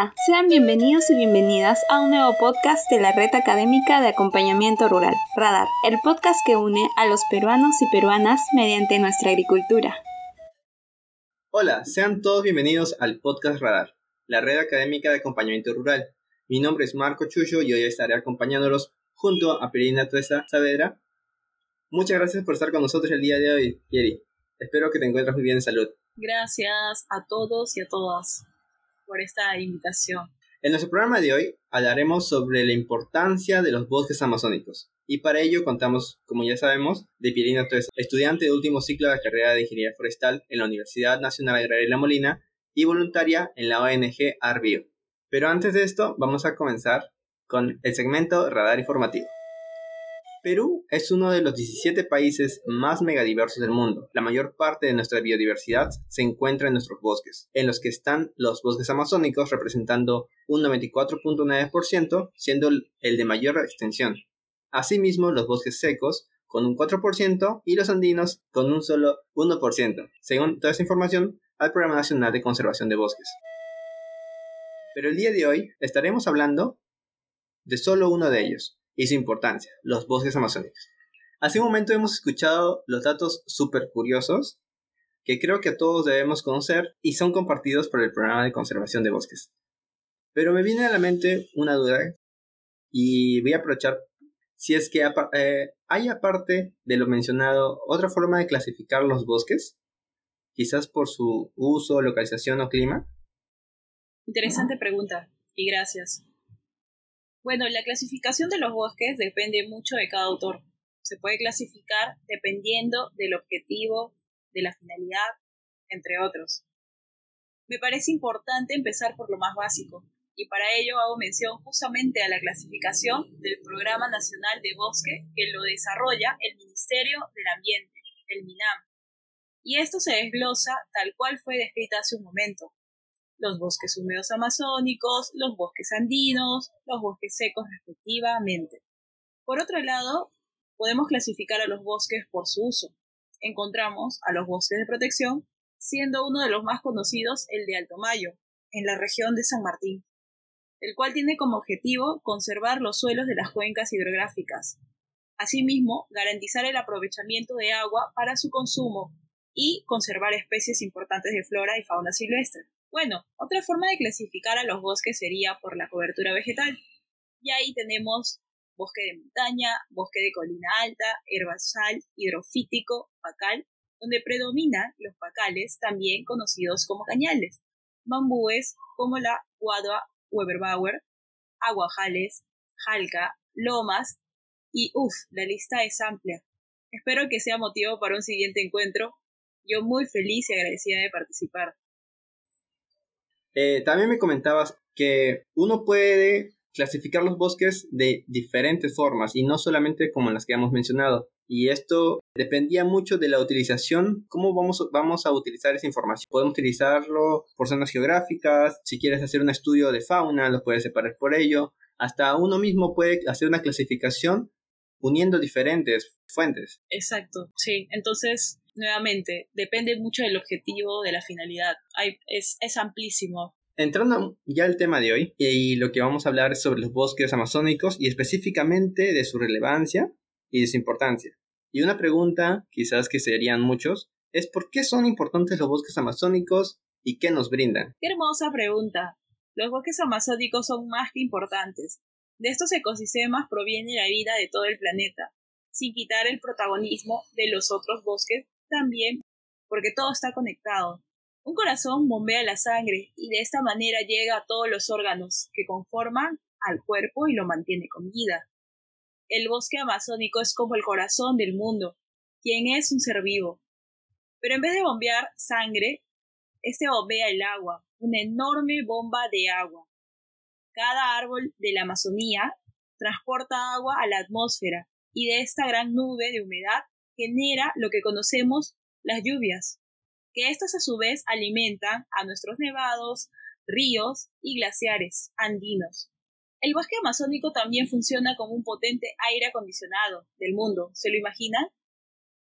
Hola, sean bienvenidos y bienvenidas a un nuevo podcast de la Red Académica de Acompañamiento Rural, Radar, el podcast que une a los peruanos y peruanas mediante nuestra agricultura. Hola, sean todos bienvenidos al podcast Radar, la Red Académica de Acompañamiento Rural. Mi nombre es Marco Chuyo y hoy estaré acompañándolos junto a Perina Tuesa Saavedra. Muchas gracias por estar con nosotros el día de hoy, Yeri. Espero que te encuentres muy bien en salud. Gracias a todos y a todas por esta invitación. En nuestro programa de hoy hablaremos sobre la importancia de los bosques amazónicos. Y para ello contamos, como ya sabemos, de Pierina Torres, estudiante de último ciclo de la carrera de Ingeniería Forestal en la Universidad Nacional Agraria La Molina y voluntaria en la ONG Arbio. Pero antes de esto, vamos a comenzar con el segmento Radar Informativo. Perú es uno de los 17 países más megadiversos del mundo. La mayor parte de nuestra biodiversidad se encuentra en nuestros bosques, en los que están los bosques amazónicos representando un 94.9%, siendo el de mayor extensión. Asimismo, los bosques secos con un 4% y los andinos con un solo 1%, según toda esta información al Programa Nacional de Conservación de Bosques. Pero el día de hoy estaremos hablando de solo uno de ellos, y su importancia, los bosques amazónicos. Hace un momento hemos escuchado los datos súper curiosos que creo que todos debemos conocer y son compartidos por el programa de conservación de bosques. Pero me viene a la mente una duda y voy a aprovechar si es que eh, hay aparte de lo mencionado otra forma de clasificar los bosques, quizás por su uso, localización o clima. Interesante pregunta y gracias. Bueno, la clasificación de los bosques depende mucho de cada autor. Se puede clasificar dependiendo del objetivo, de la finalidad, entre otros. Me parece importante empezar por lo más básico, y para ello hago mención justamente a la clasificación del Programa Nacional de Bosque que lo desarrolla el Ministerio del Ambiente, el MINAM. Y esto se desglosa tal cual fue descrita hace un momento, los bosques húmedos amazónicos, los bosques andinos, los bosques secos respectivamente. Por otro lado, podemos clasificar a los bosques por su uso. Encontramos a los bosques de protección, siendo uno de los más conocidos el de Alto Mayo, en la región de San Martín, el cual tiene como objetivo conservar los suelos de las cuencas hidrográficas. Asimismo, garantizar el aprovechamiento de agua para su consumo y conservar especies importantes de flora y fauna silvestre. Bueno, otra forma de clasificar a los bosques sería por la cobertura vegetal. Y ahí tenemos bosque de montaña, bosque de colina alta, herbazal, hidrofítico, pacal, donde predominan los pacales, también conocidos como cañales, bambúes como la guadua Weberbauer, aguajales, jalca, lomas y uff, la lista es amplia. Espero que sea motivo para un siguiente encuentro. Yo muy feliz y agradecida de participar. Eh, también me comentabas que uno puede clasificar los bosques de diferentes formas y no solamente como las que hemos mencionado. Y esto dependía mucho de la utilización, cómo vamos, vamos a utilizar esa información. Podemos utilizarlo por zonas geográficas, si quieres hacer un estudio de fauna, lo puedes separar por ello. Hasta uno mismo puede hacer una clasificación uniendo diferentes fuentes. Exacto, sí. Entonces, nuevamente, depende mucho del objetivo, de la finalidad. es, es amplísimo. Entrando ya al tema de hoy, y lo que vamos a hablar es sobre los bosques amazónicos y específicamente de su relevancia y de su importancia. Y una pregunta, quizás que serían muchos, es ¿por qué son importantes los bosques amazónicos y qué nos brindan? Qué hermosa pregunta. Los bosques amazónicos son más que importantes. De estos ecosistemas proviene la vida de todo el planeta, sin quitar el protagonismo de los otros bosques también, porque todo está conectado. Un corazón bombea la sangre y de esta manera llega a todos los órganos que conforman al cuerpo y lo mantiene con vida. El bosque amazónico es como el corazón del mundo, quien es un ser vivo. Pero en vez de bombear sangre, este bombea el agua, una enorme bomba de agua. Cada árbol de la Amazonía transporta agua a la atmósfera y de esta gran nube de humedad genera lo que conocemos las lluvias, que estas a su vez alimentan a nuestros nevados, ríos y glaciares andinos. El bosque amazónico también funciona como un potente aire acondicionado del mundo, ¿se lo imaginan?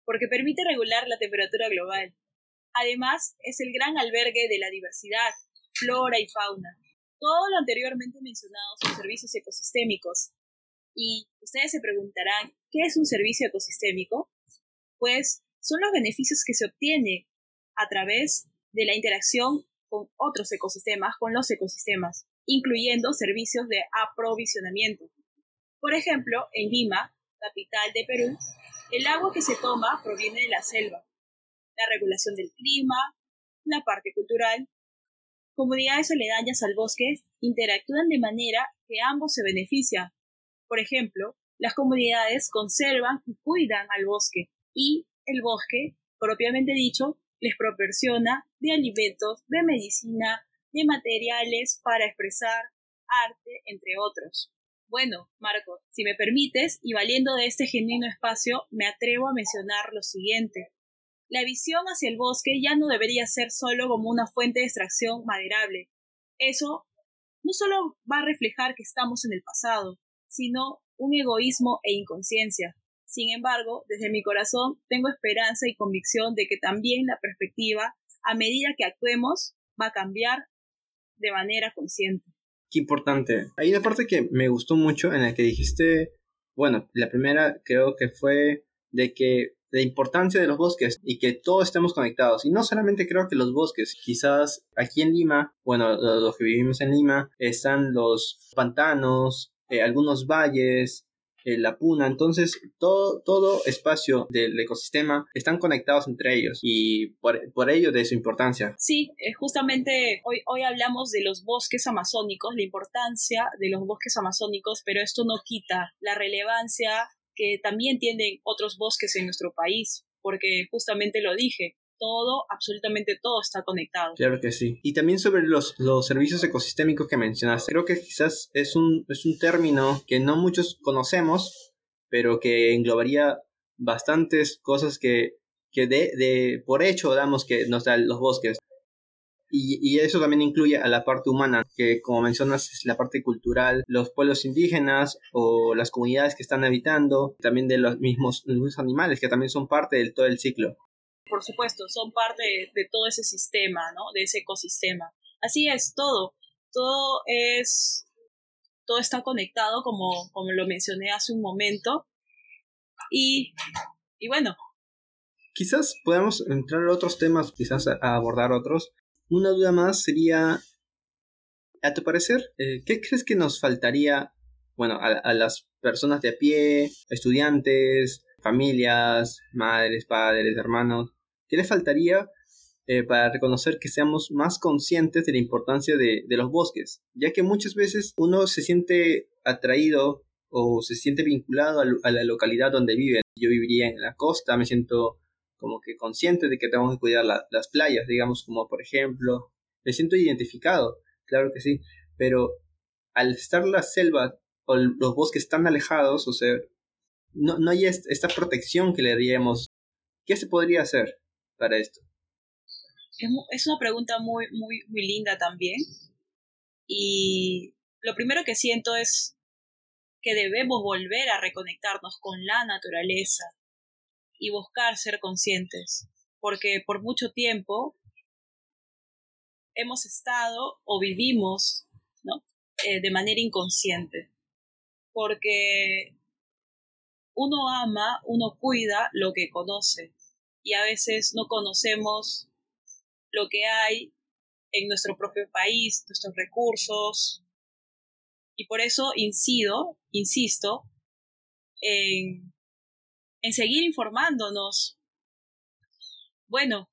Porque permite regular la temperatura global. Además, es el gran albergue de la diversidad, flora y fauna. Todo lo anteriormente mencionado son servicios ecosistémicos. Y ustedes se preguntarán, ¿qué es un servicio ecosistémico? Pues son los beneficios que se obtienen a través de la interacción con otros ecosistemas, con los ecosistemas, incluyendo servicios de aprovisionamiento. Por ejemplo, en Lima, capital de Perú, el agua que se toma proviene de la selva. La regulación del clima, la parte cultural, comunidades aledañas al bosque interactúan de manera que ambos se benefician. Por ejemplo, las comunidades conservan y cuidan al bosque y el bosque, propiamente dicho, les proporciona de alimentos, de medicina, de materiales para expresar arte, entre otros. Bueno, Marco, si me permites, y valiendo de este genuino espacio, me atrevo a mencionar lo siguiente. La visión hacia el bosque ya no debería ser solo como una fuente de extracción maderable. Eso no solo va a reflejar que estamos en el pasado, sino un egoísmo e inconsciencia. Sin embargo, desde mi corazón tengo esperanza y convicción de que también la perspectiva, a medida que actuemos, va a cambiar de manera consciente. Qué importante. Hay una parte que me gustó mucho en la que dijiste, bueno, la primera creo que fue de que la importancia de los bosques y que todos estemos conectados. Y no solamente creo que los bosques, quizás aquí en Lima, bueno, los que vivimos en Lima, están los pantanos, eh, algunos valles, eh, la puna, entonces todo, todo espacio del ecosistema están conectados entre ellos y por, por ello de su importancia. Sí, eh, justamente hoy, hoy hablamos de los bosques amazónicos, la importancia de los bosques amazónicos, pero esto no quita la relevancia que también tienen otros bosques en nuestro país, porque justamente lo dije, todo, absolutamente todo está conectado. Claro que sí. Y también sobre los, los servicios ecosistémicos que mencionaste. Creo que quizás es un, es un término que no muchos conocemos, pero que englobaría bastantes cosas que, que de, de por hecho damos que nos dan los bosques. Y, y, eso también incluye a la parte humana, que como mencionas es la parte cultural, los pueblos indígenas o las comunidades que están habitando, también de los mismos, los mismos animales que también son parte del todo el ciclo por supuesto, son parte de, todo ese sistema, ¿no? De ese ecosistema. Así es, todo. Todo es. Todo está conectado, como, como lo mencioné hace un momento. Y, y bueno. Quizás podamos entrar a otros temas, quizás a, abordar otros. Una duda más sería, a tu parecer, eh, ¿qué crees que nos faltaría, bueno, a, a las personas de a pie, estudiantes, familias, madres, padres, hermanos, ¿qué les faltaría eh, para reconocer que seamos más conscientes de la importancia de, los bosques? Ya que muchas veces uno se siente atraído o se siente vinculado a, la localidad donde vive. Yo viviría en la costa, me siento como que consciente de que tenemos que cuidar las playas, digamos, como por ejemplo, me siento identificado, claro que sí, pero al estar la selva o los bosques tan alejados, o sea, no, no hay esta protección que le daríamos. ¿Qué se podría hacer para esto? Es, una pregunta muy, muy, muy linda también. Y lo primero que siento es que debemos volver a reconectarnos con la naturaleza y buscar ser conscientes, porque por mucho tiempo hemos estado o vivimos ¿no? Eh, de manera inconsciente, porque uno ama, uno cuida lo que conoce y a veces no conocemos lo que hay en nuestro propio país, nuestros recursos. Y por eso incido, insisto, en, en seguir informándonos. Bueno,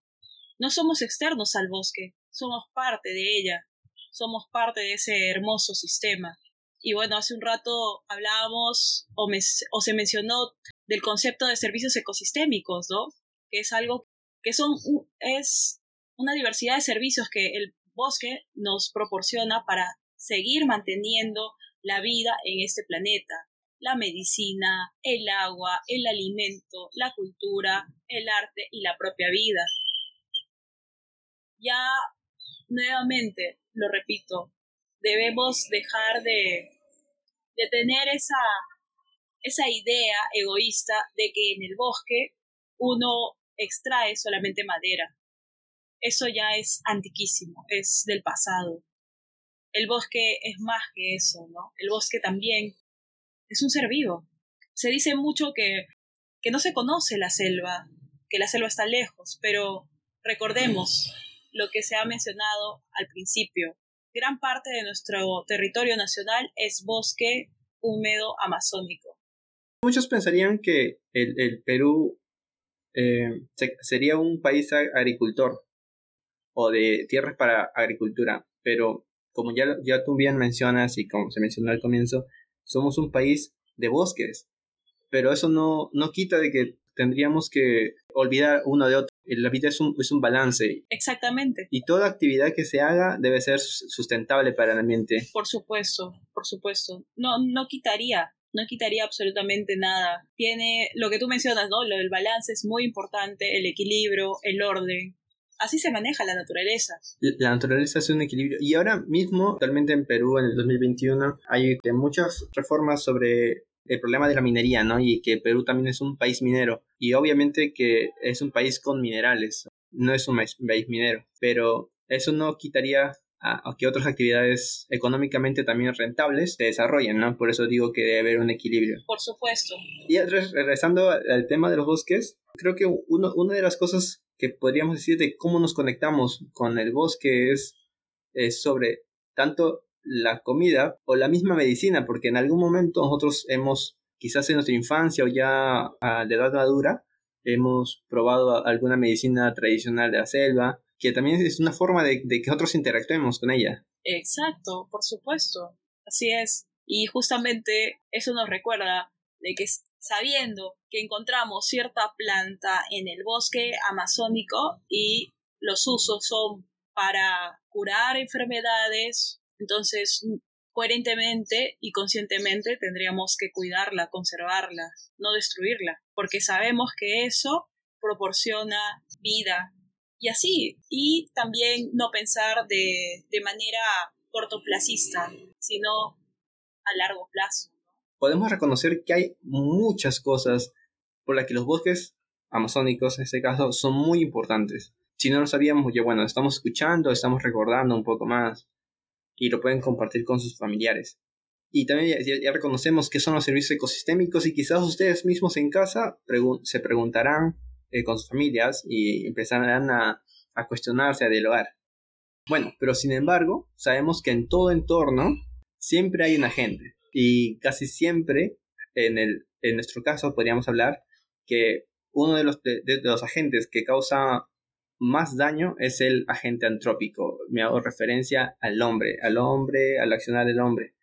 no somos externos al bosque, somos parte de ella, somos parte de ese hermoso sistema. Y bueno, hace un rato hablábamos o, o se mencionó del concepto de servicios ecosistémicos, ¿no? Que es algo que son, es una diversidad de servicios que el bosque nos proporciona para seguir manteniendo la vida en este planeta. La medicina, el agua, el alimento, la cultura, el arte y la propia vida. Ya nuevamente, lo repito, debemos dejar de, de tener esa, esa idea egoísta de que en el bosque uno extrae solamente madera. Eso ya es antiquísimo, es del pasado. el bosque es más que eso, ¿no? El bosque también es un ser vivo. Se dice mucho que, que no se conoce la selva, que la selva está lejos, pero recordemos lo que se ha mencionado al principio. Gran parte de nuestro territorio nacional es bosque húmedo amazónico. Muchos pensarían que el, Perú eh, sería un país agricultor o de tierras para agricultura, pero como ya, ya tú bien mencionas y como se mencionó al comienzo, somos un país de bosques, pero eso no, no quita de que tendríamos que olvidar uno de otro. La vida es un, es un balance. Exactamente. Y toda actividad que se haga debe ser sustentable para el ambiente. Por supuesto, por supuesto. No, no quitaría, no quitaría absolutamente nada. Tiene lo que tú mencionas, ¿no? Lo del balance es muy importante, el equilibrio, el orden. Así se maneja la naturaleza. La naturaleza es un equilibrio. Y ahora mismo, actualmente en Perú, en el 2021, hay muchas reformas sobre el problema de la minería, ¿no? Y que Perú también es un país minero. Y obviamente que es un país con minerales, no es un país minero. Pero eso no quitaría a, que otras actividades económicamente también rentables se desarrollen, ¿no? Por eso digo que debe haber un equilibrio. Por supuesto. Y regresando al tema de los bosques, creo que uno, una de las cosas que podríamos decir de cómo nos conectamos con el bosque es, sobre tanto la comida o la misma medicina, porque en algún momento nosotros hemos, quizás en nuestra infancia o ya a la edad madura, hemos probado alguna medicina tradicional de la selva, que también es una forma de, que nosotros interactuemos con ella. Exacto, por supuesto, así es. Y justamente eso nos recuerda de que sabiendo que encontramos cierta planta en el bosque amazónico y los usos son para curar enfermedades, entonces coherentemente y conscientemente tendríamos que cuidarla, conservarla, no destruirla, porque sabemos que eso proporciona vida y así, y también no pensar de, de manera cortoplacista, sino a largo plazo podemos reconocer que hay muchas cosas por las que los bosques amazónicos, en este caso, son muy importantes. Si no lo sabíamos, ya bueno, estamos escuchando, estamos recordando un poco más y lo pueden compartir con sus familiares. Y también ya, reconocemos qué son los servicios ecosistémicos y quizás ustedes mismos en casa se preguntarán eh, con sus familias y empezarán a, a cuestionarse, a dialogar. Bueno, pero sin embargo, sabemos que en todo entorno siempre hay un agente y casi siempre, en, el, en nuestro caso, podríamos hablar que uno de los, de, los agentes que causa más daño es el agente antrópico. Me hago referencia al hombre, al hombre, al accionar del hombre.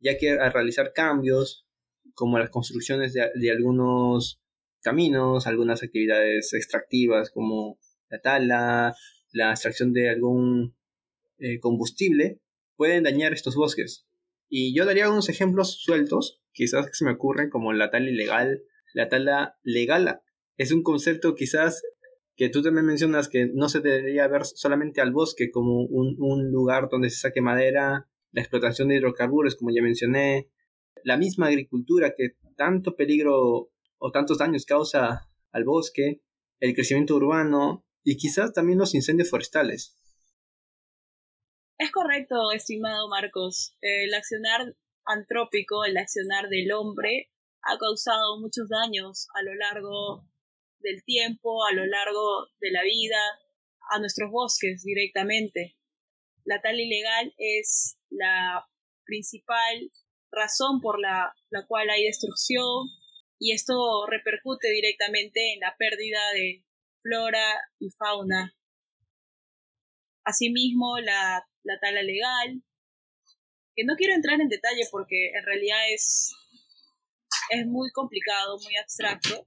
Ya que al realizar cambios, como las construcciones de, algunos caminos, algunas actividades extractivas como la tala, la extracción de algún eh, combustible, pueden dañar estos bosques. Y yo daría unos ejemplos sueltos, quizás que se me ocurren, como la tala ilegal. La tala legal es un concepto quizás que tú también mencionas que no se debería ver solamente al bosque como un, un lugar donde se saque madera, la explotación de hidrocarburos, como ya mencioné, la misma agricultura que tanto peligro o tantos daños causa al bosque, el crecimiento urbano y quizás también los incendios forestales. Es correcto, estimado Marcos. El accionar antrópico, el accionar del hombre, ha causado muchos daños a lo largo del tiempo, a lo largo de la vida, a nuestros bosques directamente. La tal ilegal es la principal razón por la, la cual hay destrucción y esto repercute directamente en la pérdida de flora y fauna. Asimismo, la la tala legal, que no quiero entrar en detalle porque en realidad es, es muy complicado, muy abstracto.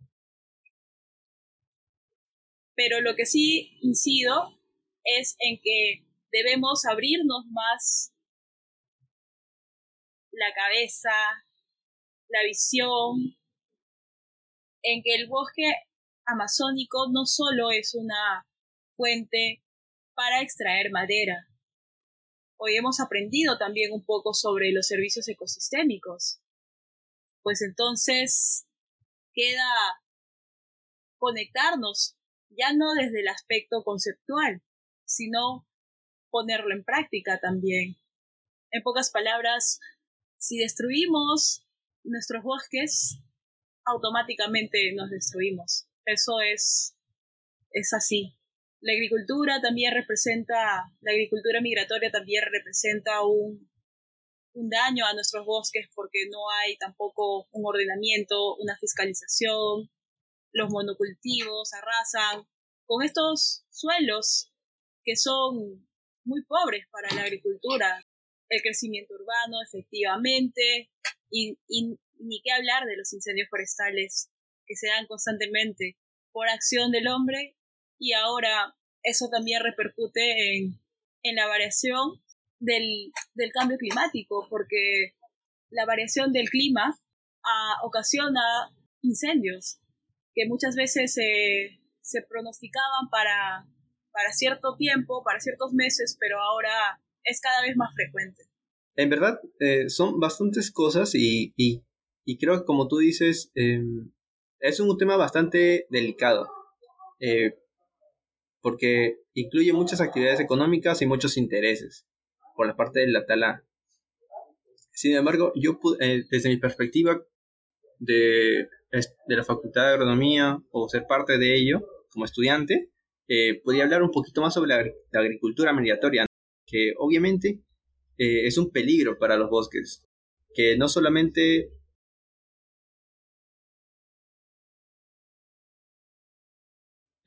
Pero lo que sí incido es en que debemos abrirnos más la cabeza, la visión, en que el bosque amazónico no solo es una fuente para extraer madera, hoy hemos aprendido también un poco sobre los servicios ecosistémicos. Pues entonces queda conectarnos, ya no desde el aspecto conceptual, sino ponerlo en práctica también. En pocas palabras, si destruimos nuestros bosques, automáticamente nos destruimos. Eso es, es así. La agricultura también representa, la agricultura migratoria también representa un, un daño a nuestros bosques porque no hay tampoco un ordenamiento, una fiscalización, los monocultivos arrasan con estos suelos que son muy pobres para la agricultura. El crecimiento urbano, efectivamente, y, y ni qué hablar de los incendios forestales que se dan constantemente por acción del hombre y ahora eso también repercute en, en la variación del, del, cambio climático, porque la variación del clima ah, ocasiona incendios que muchas veces se, se pronosticaban para, para cierto tiempo, para ciertos meses, pero ahora es cada vez más frecuente. En verdad, eh, son bastantes cosas y, y, y, creo que como tú dices, eh, es un tema bastante delicado. Eh, porque incluye muchas actividades económicas y muchos intereses por la parte de la. Sin embargo, yo eh, desde mi perspectiva de, de, la Facultad de Agronomía o ser parte de ello como estudiante, eh, podría hablar un poquito más sobre la, agricultura migratoria, que obviamente es un peligro para los bosques, que no solamente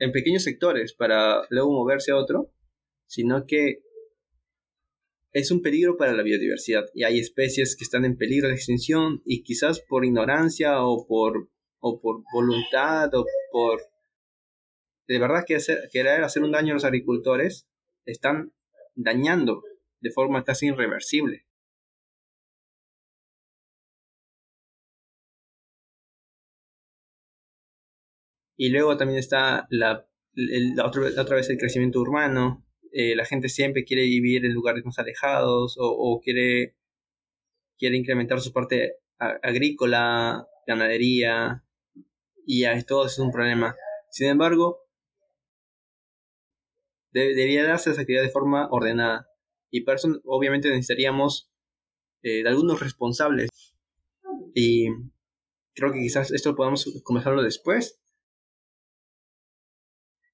en pequeños sectores para luego moverse a otro, sino que es un peligro para la biodiversidad y hay especies que están en peligro de extinción y quizás por ignorancia o por, o por voluntad o por de verdad que querer hacer un daño a los agricultores están dañando de forma casi irreversible. Y luego también está la, la, otra, vez el crecimiento urbano. Eh, la gente siempre quiere vivir en lugares más alejados o, quiere, quiere incrementar su parte agrícola, ganadería, y todo eso es un problema. Sin embargo, debería darse esa actividad de forma ordenada. Y para eso obviamente necesitaríamos eh, de algunos responsables. Y creo que quizás esto podamos comenzarlo después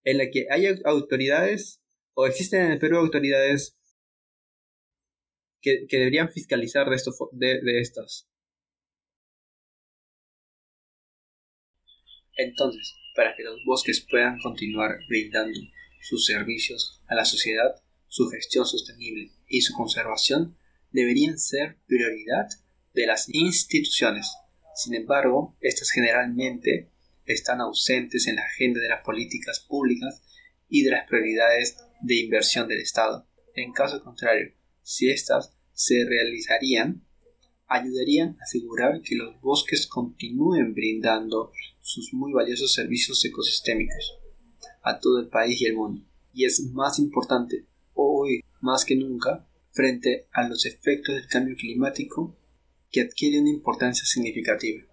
en la que hay autoridades o existen en el Perú autoridades que, deberían fiscalizar de, esto, de, de estas. Entonces, para que los bosques puedan continuar brindando sus servicios a la sociedad, su gestión sostenible y su conservación deberían ser prioridad de las instituciones. Sin embargo, estas generalmente están ausentes en la agenda de las políticas públicas y de las prioridades de inversión del Estado. En caso contrario, si éstas se realizarían, ayudarían a asegurar que los bosques continúen brindando sus muy valiosos servicios ecosistémicos a todo el país y el mundo. Y es más importante hoy más que nunca frente a los efectos del cambio climático que adquiere una importancia significativa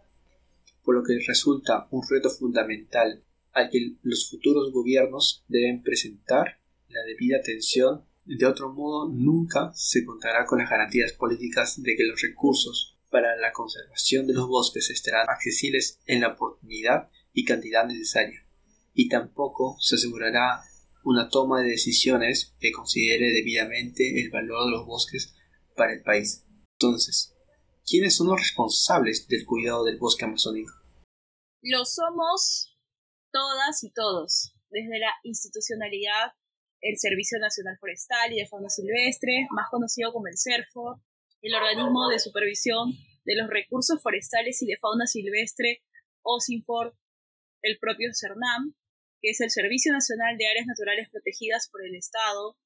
por lo que resulta un reto fundamental al que los futuros gobiernos deben presentar la debida atención. De otro modo, nunca se contará con las garantías políticas de que los recursos para la conservación de los bosques estarán accesibles en la oportunidad y cantidad necesaria, y tampoco se asegurará una toma de decisiones que considere debidamente el valor de los bosques para el país. Entonces, ¿quiénes son los responsables del cuidado del bosque amazónico? Lo somos todas y todos, desde la institucionalidad, el Servicio Nacional Forestal y de Fauna Silvestre, más conocido como el CERFO, el organismo de supervisión de los recursos forestales y de fauna silvestre, OSINFOR, el propio CERNAM, que es el Servicio Nacional de Áreas Naturales Protegidas por el Estado,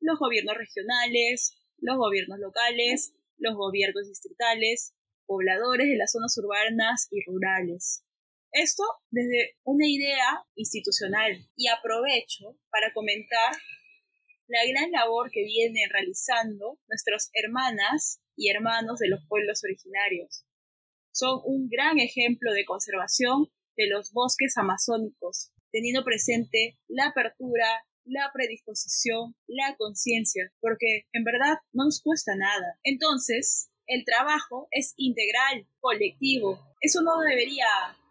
los gobiernos regionales, los gobiernos locales, los gobiernos distritales, pobladores de las zonas urbanas y rurales. Esto desde una idea institucional y aprovecho para comentar la gran labor que vienen realizando nuestras hermanas y hermanos de los pueblos originarios. Son un gran ejemplo de conservación de los bosques amazónicos, teniendo presente la apertura, la predisposición, la conciencia, porque en verdad no nos cuesta nada. Entonces, el trabajo es integral, colectivo. Eso no debería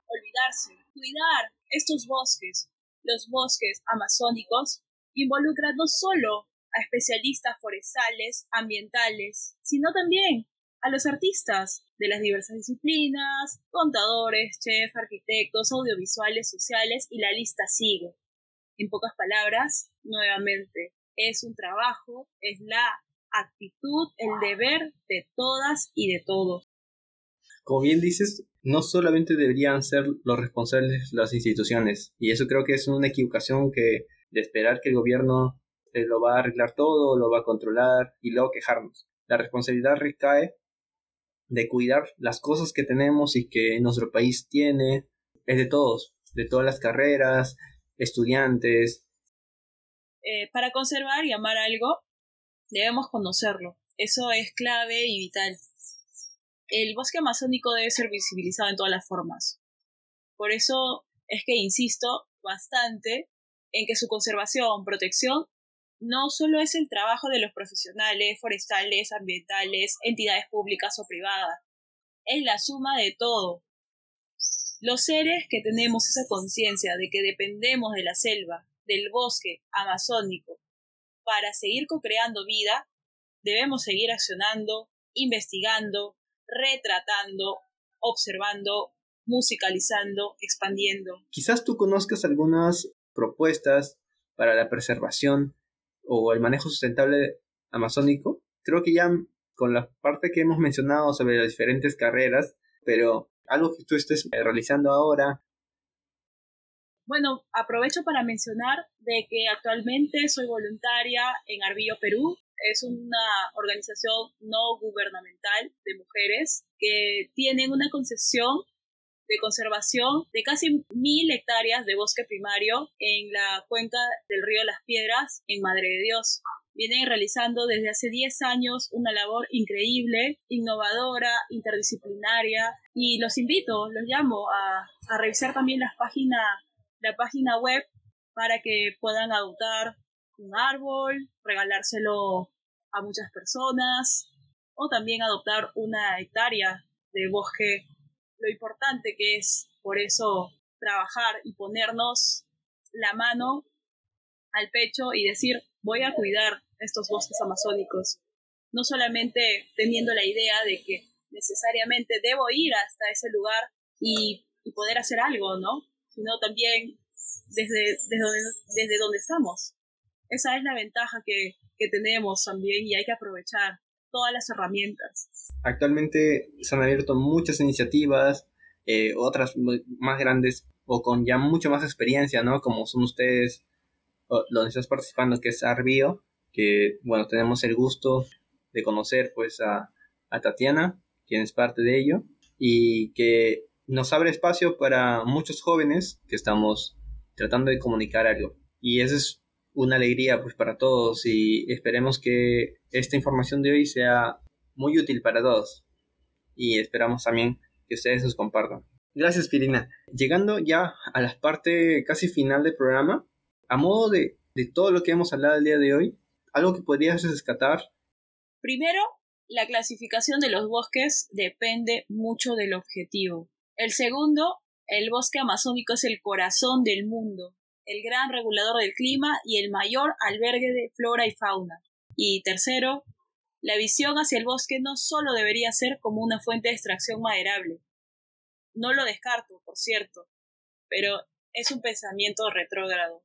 olvidarse. Cuidar estos bosques, los bosques amazónicos, involucra no solo a especialistas forestales, ambientales, sino también a los artistas de las diversas disciplinas, contadores, chefs, arquitectos, audiovisuales, sociales y la lista sigue. En pocas palabras, nuevamente, es un trabajo, es la actitud, el deber de todas y de todos. Como bien dices, no solamente deberían ser los responsables las instituciones, y eso creo que es una equivocación que de esperar que el gobierno eh, lo va a arreglar todo, lo va a controlar y luego quejarnos. La responsabilidad recae de cuidar las cosas que tenemos y que nuestro país tiene, es de todos, de todas las carreras, estudiantes. Eh, para conservar y amar algo, debemos conocerlo. Eso es clave y vital. El bosque amazónico debe ser visibilizado en todas las formas. Por eso es que insisto bastante en que su conservación, protección, no solo es el trabajo de los profesionales, forestales, ambientales, entidades públicas o privadas, es la suma de todo. Los seres que tenemos esa conciencia de que dependemos de la selva, del bosque amazónico, para seguir co-creando vida, debemos seguir accionando, investigando, retratando, observando, musicalizando, expandiendo. Quizás tú conozcas algunas propuestas para la preservación o el manejo sustentable amazónico. Creo que ya con la parte que hemos mencionado sobre las diferentes carreras, pero algo que tú estés realizando ahora. Bueno, aprovecho para mencionar de que actualmente soy voluntaria en Arbillo, Perú. Es una organización no gubernamental de mujeres que tienen una concesión de conservación de casi mil hectáreas de bosque primario en la cuenca del río Las Piedras, en Madre de Dios. Vienen realizando desde hace 10 años una labor increíble, innovadora, interdisciplinaria y los invito, los llamo a, a revisar también las páginas, la página web para que puedan adoptar un árbol, regalárselo a muchas personas o también adoptar una hectárea de bosque. Lo importante que es por eso trabajar y ponernos la mano al pecho y decir voy a cuidar estos bosques amazónicos, no solamente teniendo la idea de que necesariamente debo ir hasta ese lugar y, poder hacer algo, ¿no? Sino también desde, desde, donde, desde donde estamos. Esa es la ventaja que, que tenemos también y hay que aprovechar todas las herramientas. Actualmente se han abierto muchas iniciativas, eh, otras más grandes o con ya mucho más experiencia, ¿no? Como son ustedes, los estás participando, que es Arbio, que, bueno, tenemos el gusto de conocer, pues, a, a Tatiana, quien es parte de ello, y que nos abre espacio para muchos jóvenes que estamos tratando de comunicar algo. Y eso es una alegría pues para todos y esperemos que esta información de hoy sea muy útil para todos y esperamos también que ustedes nos compartan. Gracias Pirina. Llegando ya a la parte casi final del programa, a modo de, de todo lo que hemos hablado el día de hoy, algo que podrías rescatar. Primero, la clasificación de los bosques depende mucho del objetivo. El segundo, el bosque amazónico es el corazón del mundo el gran regulador del clima y el mayor albergue de flora y fauna. Y tercero, la visión hacia el bosque no solo debería ser como una fuente de extracción maderable. No lo descarto, por cierto, pero es un pensamiento retrógrado.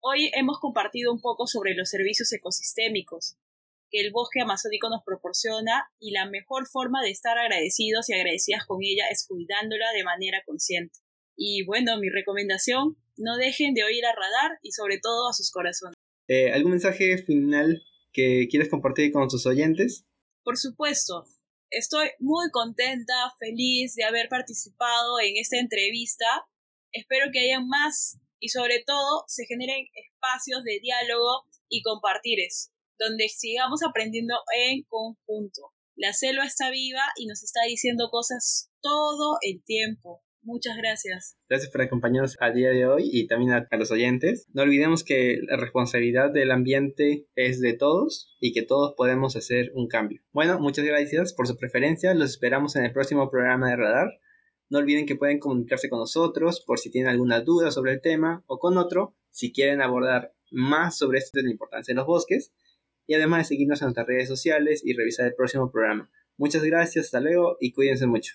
Hoy hemos compartido un poco sobre los servicios ecosistémicos que el bosque amazónico nos proporciona y la mejor forma de estar agradecidos y agradecidas con ella es cuidándola de manera consciente. Y bueno, mi recomendación no dejen de oír a Radar y sobre todo a sus corazones. Eh, ¿Algún mensaje final que quieres compartir con tus oyentes? Por supuesto. Estoy muy contenta, feliz de haber participado en esta entrevista. Espero que haya más y sobre todo se generen espacios de diálogo y compartires, donde sigamos aprendiendo en conjunto. La selva está viva y nos está diciendo cosas todo el tiempo. Muchas gracias. Gracias por acompañarnos al día de hoy y también a, los oyentes. No olvidemos que la responsabilidad del ambiente es de todos y que todos podemos hacer un cambio. Bueno, muchas gracias por su preferencia. Los esperamos en el próximo programa de Radar. No olviden que pueden comunicarse con nosotros por si tienen alguna duda sobre el tema o con otro si quieren abordar más sobre esto de la importancia de los bosques y además de seguirnos en nuestras redes sociales y revisar el próximo programa. Muchas gracias, hasta luego y cuídense mucho.